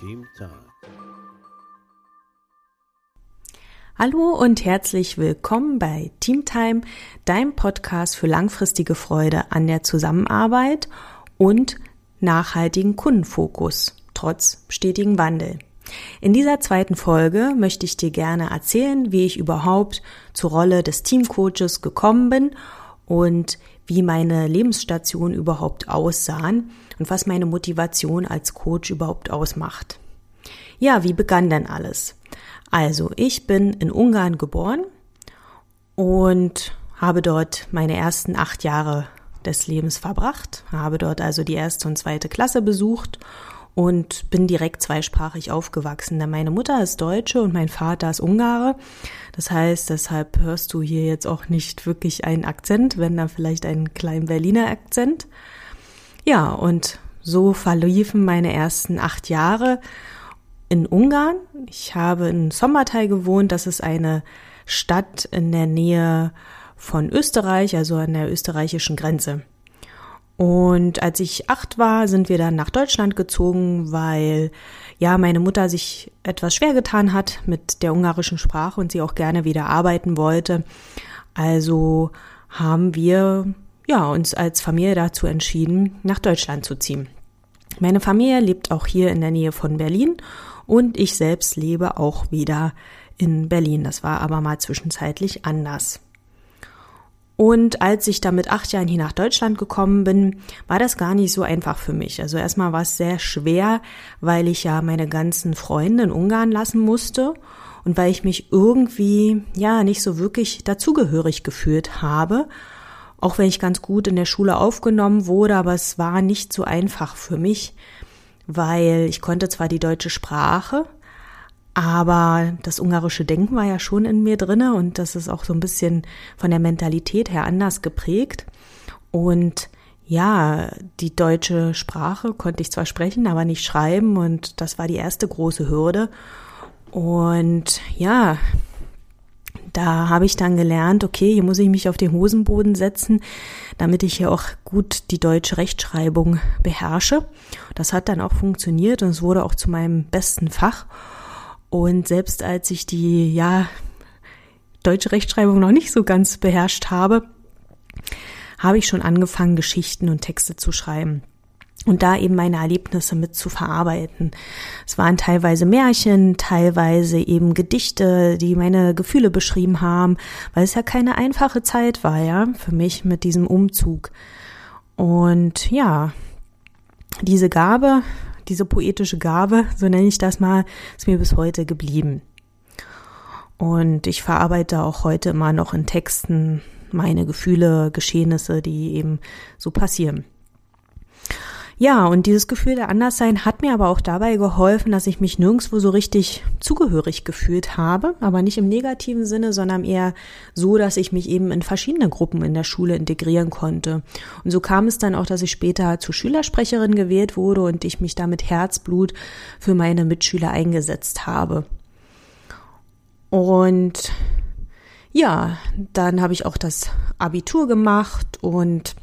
Team Time. Hallo und herzlich willkommen bei Teamtime, deinem Podcast für langfristige Freude an der Zusammenarbeit und nachhaltigen Kundenfokus trotz stetigem Wandel. In dieser zweiten Folge möchte ich dir gerne erzählen, wie ich überhaupt zur Rolle des Teamcoaches gekommen bin und wie meine Lebensstation überhaupt aussahen und was meine Motivation als Coach überhaupt ausmacht. Ja, wie begann denn alles? Also, ich bin in Ungarn geboren und habe dort meine ersten acht Jahre des Lebens verbracht, habe dort also die erste und zweite Klasse besucht und bin direkt zweisprachig aufgewachsen. Denn meine Mutter ist Deutsche und mein Vater ist Ungare. Das heißt, deshalb hörst du hier jetzt auch nicht wirklich einen Akzent, wenn da vielleicht einen kleinen Berliner Akzent. Ja, und so verliefen meine ersten acht Jahre in Ungarn. Ich habe in Sommertal gewohnt. Das ist eine Stadt in der Nähe von Österreich, also an der österreichischen Grenze. Und als ich acht war, sind wir dann nach Deutschland gezogen, weil ja meine Mutter sich etwas schwer getan hat mit der ungarischen Sprache und sie auch gerne wieder arbeiten wollte. Also haben wir ja uns als Familie dazu entschieden, nach Deutschland zu ziehen. Meine Familie lebt auch hier in der Nähe von Berlin und ich selbst lebe auch wieder in Berlin. Das war aber mal zwischenzeitlich anders. Und als ich da mit acht Jahren hier nach Deutschland gekommen bin, war das gar nicht so einfach für mich. Also erstmal war es sehr schwer, weil ich ja meine ganzen Freunde in Ungarn lassen musste und weil ich mich irgendwie, ja, nicht so wirklich dazugehörig gefühlt habe. Auch wenn ich ganz gut in der Schule aufgenommen wurde, aber es war nicht so einfach für mich, weil ich konnte zwar die deutsche Sprache, aber das ungarische Denken war ja schon in mir drinne und das ist auch so ein bisschen von der Mentalität her anders geprägt. Und ja, die deutsche Sprache konnte ich zwar sprechen, aber nicht schreiben und das war die erste große Hürde. Und ja, da habe ich dann gelernt, okay, hier muss ich mich auf den Hosenboden setzen, damit ich hier auch gut die deutsche Rechtschreibung beherrsche. Das hat dann auch funktioniert und es wurde auch zu meinem besten Fach. Und selbst als ich die, ja, deutsche Rechtschreibung noch nicht so ganz beherrscht habe, habe ich schon angefangen, Geschichten und Texte zu schreiben und da eben meine Erlebnisse mit zu verarbeiten. Es waren teilweise Märchen, teilweise eben Gedichte, die meine Gefühle beschrieben haben, weil es ja keine einfache Zeit war, ja, für mich mit diesem Umzug. Und ja, diese Gabe, diese poetische Gabe, so nenne ich das mal, ist mir bis heute geblieben. Und ich verarbeite auch heute immer noch in Texten meine Gefühle, Geschehnisse, die eben so passieren. Ja, und dieses Gefühl der Anderssein hat mir aber auch dabei geholfen, dass ich mich nirgendwo so richtig zugehörig gefühlt habe, aber nicht im negativen Sinne, sondern eher so, dass ich mich eben in verschiedene Gruppen in der Schule integrieren konnte. Und so kam es dann auch, dass ich später zur Schülersprecherin gewählt wurde und ich mich da mit Herzblut für meine Mitschüler eingesetzt habe. Und ja, dann habe ich auch das Abitur gemacht und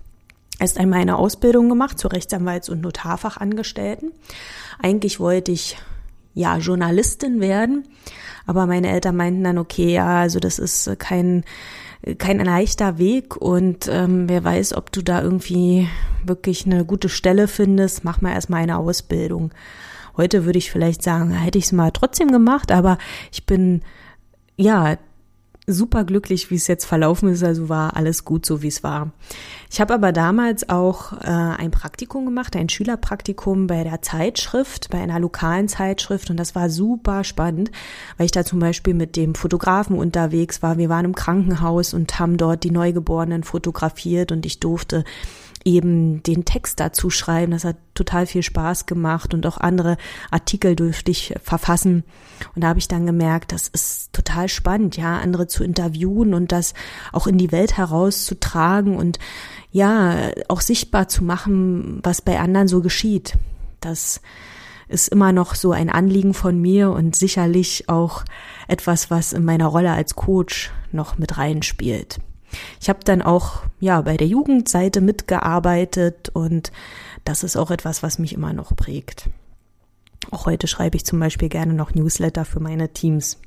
erst einmal eine Ausbildung gemacht zur Rechtsanwalts- und Notarfachangestellten. Eigentlich wollte ich ja Journalistin werden, aber meine Eltern meinten dann, okay, ja, also das ist kein kein leichter Weg und ähm, wer weiß, ob du da irgendwie wirklich eine gute Stelle findest, mach mal erstmal eine Ausbildung. Heute würde ich vielleicht sagen, hätte ich es mal trotzdem gemacht, aber ich bin ja super glücklich, wie es jetzt verlaufen ist. Also war alles gut, so wie es war. Ich habe aber damals auch äh, ein Praktikum gemacht, ein Schülerpraktikum bei der Zeitschrift, bei einer lokalen Zeitschrift. Und das war super spannend, weil ich da zum Beispiel mit dem Fotografen unterwegs war. Wir waren im Krankenhaus und haben dort die Neugeborenen fotografiert und ich durfte eben den Text dazu schreiben. Das hat total viel Spaß gemacht und auch andere Artikel durfte ich verfassen. Und da habe ich dann gemerkt, das ist total spannend, ja, andere zu interviewen und das auch in die Welt herauszutragen und ja, auch sichtbar zu machen, was bei anderen so geschieht. Das ist immer noch so ein Anliegen von mir und sicherlich auch etwas, was in meiner Rolle als Coach noch mit reinspielt. Ich habe dann auch ja bei der Jugendseite mitgearbeitet und das ist auch etwas, was mich immer noch prägt. Auch heute schreibe ich zum Beispiel gerne noch Newsletter für meine Teams.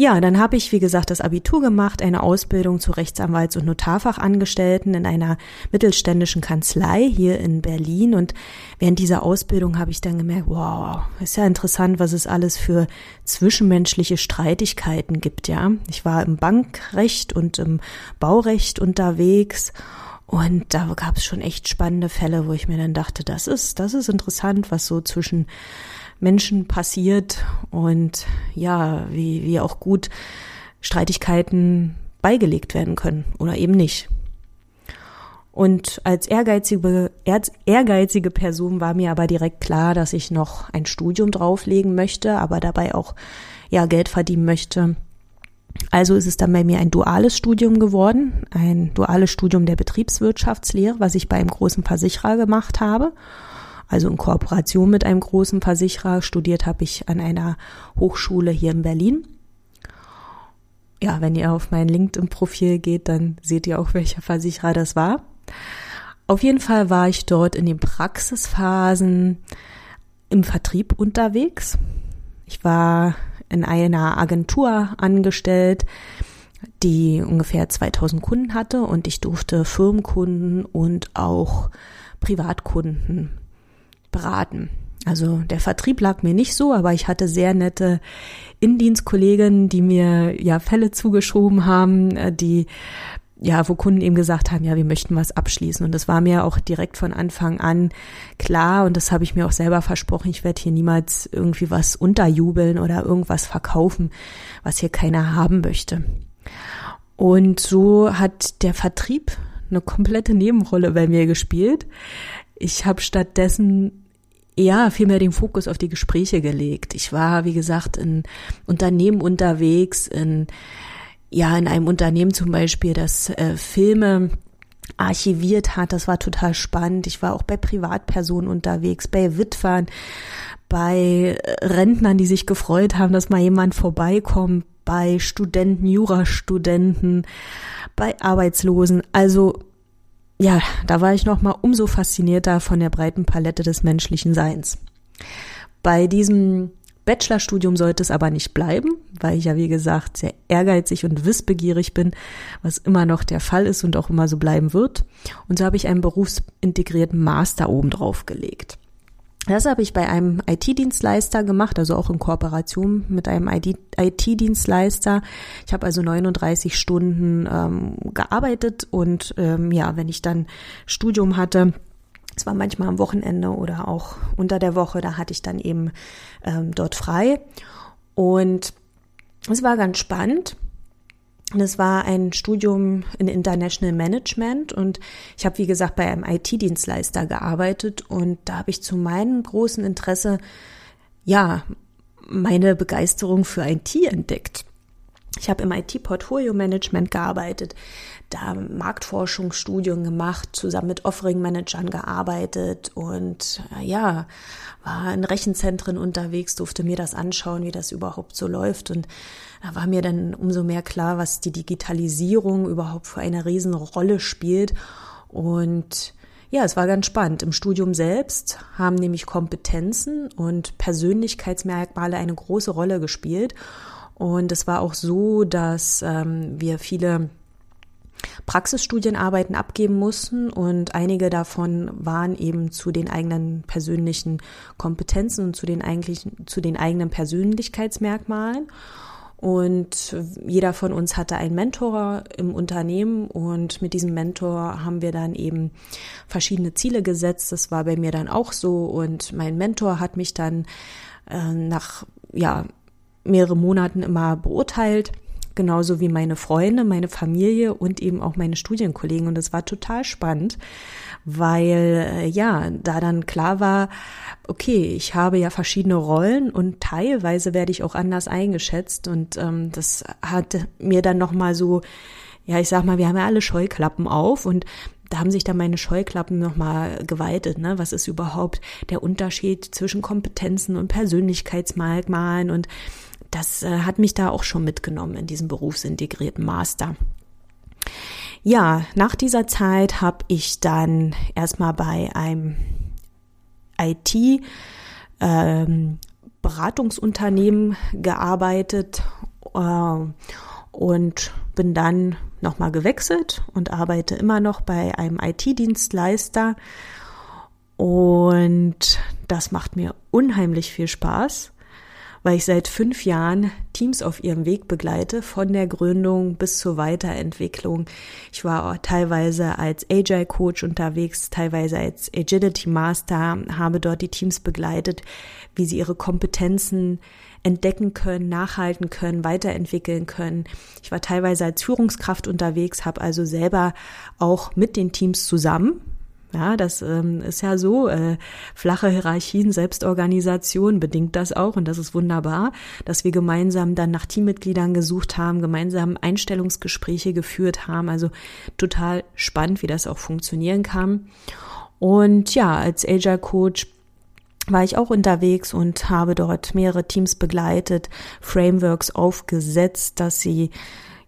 Ja, dann habe ich, wie gesagt, das Abitur gemacht, eine Ausbildung zu Rechtsanwalts- und Notarfachangestellten in einer mittelständischen Kanzlei hier in Berlin. Und während dieser Ausbildung habe ich dann gemerkt, wow, ist ja interessant, was es alles für zwischenmenschliche Streitigkeiten gibt, ja. Ich war im Bankrecht und im Baurecht unterwegs. Und da gab es schon echt spannende Fälle, wo ich mir dann dachte, das ist, das ist interessant, was so zwischen Menschen passiert und ja, wie, wie auch gut Streitigkeiten beigelegt werden können oder eben nicht. Und als ehrgeizige, ehrgeizige Person war mir aber direkt klar, dass ich noch ein Studium drauflegen möchte, aber dabei auch ja Geld verdienen möchte. Also ist es dann bei mir ein duales Studium geworden, ein duales Studium der Betriebswirtschaftslehre, was ich bei einem großen Versicherer gemacht habe also in Kooperation mit einem großen Versicherer. Studiert habe ich an einer Hochschule hier in Berlin. Ja, wenn ihr auf mein LinkedIn-Profil geht, dann seht ihr auch, welcher Versicherer das war. Auf jeden Fall war ich dort in den Praxisphasen im Vertrieb unterwegs. Ich war in einer Agentur angestellt, die ungefähr 2000 Kunden hatte und ich durfte Firmenkunden und auch Privatkunden beraten. Also der Vertrieb lag mir nicht so, aber ich hatte sehr nette Indienstkollegen, die mir ja Fälle zugeschoben haben, äh, die ja, wo Kunden eben gesagt haben, ja, wir möchten was abschließen. Und das war mir auch direkt von Anfang an klar und das habe ich mir auch selber versprochen. Ich werde hier niemals irgendwie was unterjubeln oder irgendwas verkaufen, was hier keiner haben möchte. Und so hat der Vertrieb eine komplette Nebenrolle bei mir gespielt. Ich habe stattdessen ja vielmehr den Fokus auf die Gespräche gelegt. Ich war, wie gesagt, in Unternehmen unterwegs, in ja in einem Unternehmen zum Beispiel, das äh, Filme archiviert hat. Das war total spannend. Ich war auch bei Privatpersonen unterwegs, bei Witwern, bei äh, Rentnern, die sich gefreut haben, dass mal jemand vorbeikommt, bei Studenten, Jurastudenten, bei Arbeitslosen. Also ja, da war ich noch mal umso faszinierter von der breiten Palette des menschlichen Seins. Bei diesem Bachelorstudium sollte es aber nicht bleiben, weil ich ja wie gesagt sehr ehrgeizig und wissbegierig bin, was immer noch der Fall ist und auch immer so bleiben wird. Und so habe ich einen berufsintegrierten Master oben drauf gelegt. Das habe ich bei einem IT-Dienstleister gemacht, also auch in Kooperation mit einem IT-Dienstleister. Ich habe also 39 Stunden ähm, gearbeitet und ähm, ja, wenn ich dann Studium hatte, es war manchmal am Wochenende oder auch unter der Woche, da hatte ich dann eben ähm, dort frei. Und es war ganz spannend. Das war ein Studium in International Management und ich habe, wie gesagt, bei einem IT-Dienstleister gearbeitet und da habe ich zu meinem großen Interesse, ja, meine Begeisterung für IT entdeckt. Ich habe im IT-Portfolio-Management gearbeitet, da Marktforschungsstudien gemacht, zusammen mit Offering-Managern gearbeitet und äh, ja, war in Rechenzentren unterwegs, durfte mir das anschauen, wie das überhaupt so läuft und da war mir dann umso mehr klar, was die Digitalisierung überhaupt für eine Riesenrolle spielt. Und ja, es war ganz spannend. Im Studium selbst haben nämlich Kompetenzen und Persönlichkeitsmerkmale eine große Rolle gespielt. Und es war auch so, dass ähm, wir viele Praxisstudienarbeiten abgeben mussten und einige davon waren eben zu den eigenen persönlichen Kompetenzen und zu den eigentlichen, zu den eigenen Persönlichkeitsmerkmalen. Und jeder von uns hatte einen Mentor im Unternehmen und mit diesem Mentor haben wir dann eben verschiedene Ziele gesetzt. Das war bei mir dann auch so und mein Mentor hat mich dann äh, nach ja mehrere Monaten immer beurteilt genauso wie meine Freunde, meine Familie und eben auch meine Studienkollegen. Und es war total spannend, weil äh, ja, da dann klar war, okay, ich habe ja verschiedene Rollen und teilweise werde ich auch anders eingeschätzt. Und ähm, das hat mir dann nochmal so, ja, ich sag mal, wir haben ja alle Scheuklappen auf und da haben sich dann meine Scheuklappen nochmal geweitet. Ne? Was ist überhaupt der Unterschied zwischen Kompetenzen und Persönlichkeitsmerkmalen und das äh, hat mich da auch schon mitgenommen in diesem berufsintegrierten Master. Ja, nach dieser Zeit habe ich dann erstmal bei einem IT ähm, Beratungsunternehmen gearbeitet äh, und bin dann nochmal gewechselt und arbeite immer noch bei einem IT-Dienstleister. Und das macht mir unheimlich viel Spaß weil ich seit fünf Jahren Teams auf ihrem Weg begleite, von der Gründung bis zur Weiterentwicklung. Ich war teilweise als Agile Coach unterwegs, teilweise als Agility Master, habe dort die Teams begleitet, wie sie ihre Kompetenzen entdecken können, nachhalten können, weiterentwickeln können. Ich war teilweise als Führungskraft unterwegs, habe also selber auch mit den Teams zusammen ja, das ähm, ist ja so, äh, flache Hierarchien, Selbstorganisation bedingt das auch und das ist wunderbar, dass wir gemeinsam dann nach Teammitgliedern gesucht haben, gemeinsam Einstellungsgespräche geführt haben, also total spannend, wie das auch funktionieren kann. Und ja, als Agile Coach war ich auch unterwegs und habe dort mehrere Teams begleitet, Frameworks aufgesetzt, dass sie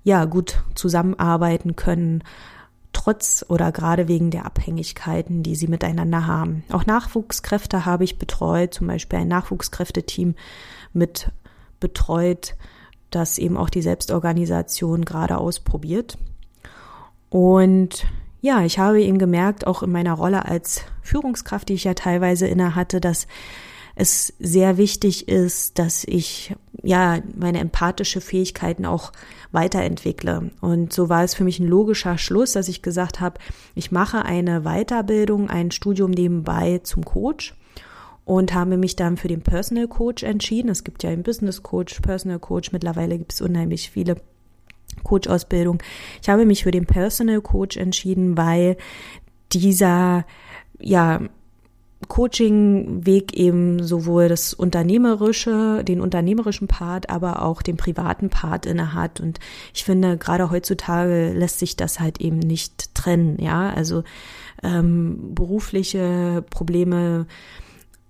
ja gut zusammenarbeiten können, trotz oder gerade wegen der Abhängigkeiten, die sie miteinander haben. Auch Nachwuchskräfte habe ich betreut, zum Beispiel ein Nachwuchskräfteteam mit betreut, das eben auch die Selbstorganisation gerade ausprobiert. Und ja, ich habe eben gemerkt, auch in meiner Rolle als Führungskraft, die ich ja teilweise inne hatte, dass es sehr wichtig ist, dass ich ja meine empathische Fähigkeiten auch weiterentwickle. Und so war es für mich ein logischer Schluss, dass ich gesagt habe, ich mache eine Weiterbildung, ein Studium nebenbei zum Coach und habe mich dann für den Personal Coach entschieden. Es gibt ja einen Business Coach, Personal Coach, mittlerweile gibt es unheimlich viele Coach-Ausbildung. Ich habe mich für den Personal Coach entschieden, weil dieser ja Coaching-Weg eben sowohl das unternehmerische, den unternehmerischen Part, aber auch den privaten Part inne hat. Und ich finde, gerade heutzutage lässt sich das halt eben nicht trennen. Ja, also ähm, berufliche Probleme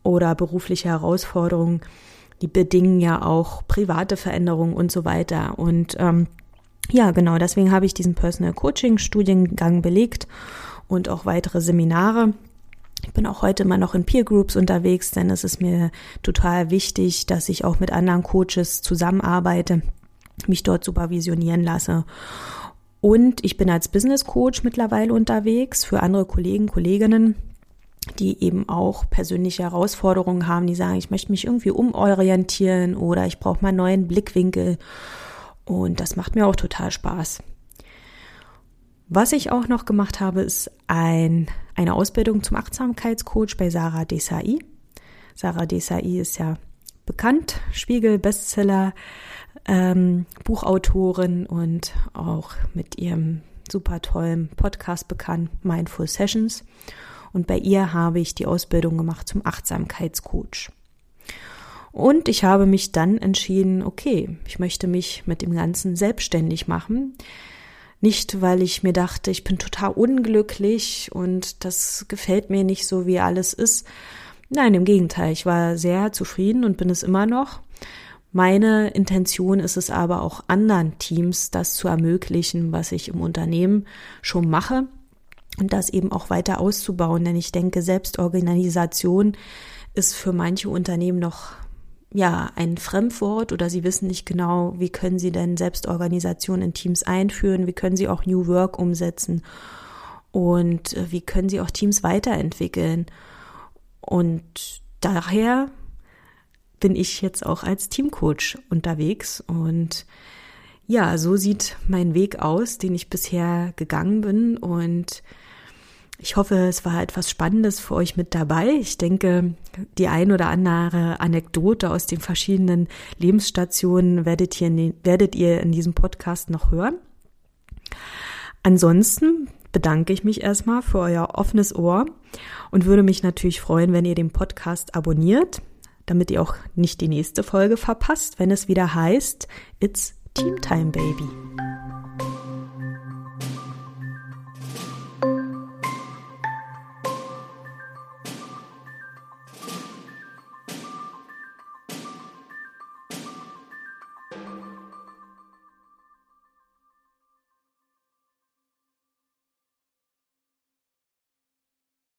oder berufliche Herausforderungen, die bedingen ja auch private Veränderungen und so weiter. Und ähm, ja, genau, deswegen habe ich diesen Personal Coaching Studiengang belegt und auch weitere Seminare ich bin auch heute immer noch in Peer Groups unterwegs, denn es ist mir total wichtig, dass ich auch mit anderen Coaches zusammenarbeite, mich dort supervisionieren lasse. Und ich bin als Business Coach mittlerweile unterwegs für andere Kollegen, Kolleginnen, die eben auch persönliche Herausforderungen haben, die sagen, ich möchte mich irgendwie umorientieren oder ich brauche mal einen neuen Blickwinkel. Und das macht mir auch total Spaß. Was ich auch noch gemacht habe, ist ein, eine Ausbildung zum Achtsamkeitscoach bei Sarah Desai. Sarah Desai ist ja bekannt, Spiegel, Bestseller, ähm, Buchautorin und auch mit ihrem super tollen Podcast bekannt, Mindful Sessions. Und bei ihr habe ich die Ausbildung gemacht zum Achtsamkeitscoach. Und ich habe mich dann entschieden, okay, ich möchte mich mit dem Ganzen selbstständig machen. Nicht, weil ich mir dachte, ich bin total unglücklich und das gefällt mir nicht so, wie alles ist. Nein, im Gegenteil, ich war sehr zufrieden und bin es immer noch. Meine Intention ist es aber auch anderen Teams, das zu ermöglichen, was ich im Unternehmen schon mache und das eben auch weiter auszubauen. Denn ich denke, Selbstorganisation ist für manche Unternehmen noch ja, ein Fremdwort oder sie wissen nicht genau, wie können sie denn Selbstorganisation in Teams einführen, wie können sie auch New Work umsetzen und äh, wie können sie auch Teams weiterentwickeln. Und daher bin ich jetzt auch als Teamcoach unterwegs und ja, so sieht mein Weg aus, den ich bisher gegangen bin und ich hoffe, es war etwas Spannendes für euch mit dabei. Ich denke, die ein oder andere Anekdote aus den verschiedenen Lebensstationen werdet ihr, werdet ihr in diesem Podcast noch hören. Ansonsten bedanke ich mich erstmal für euer offenes Ohr und würde mich natürlich freuen, wenn ihr den Podcast abonniert, damit ihr auch nicht die nächste Folge verpasst, wenn es wieder heißt, It's Team Time Baby.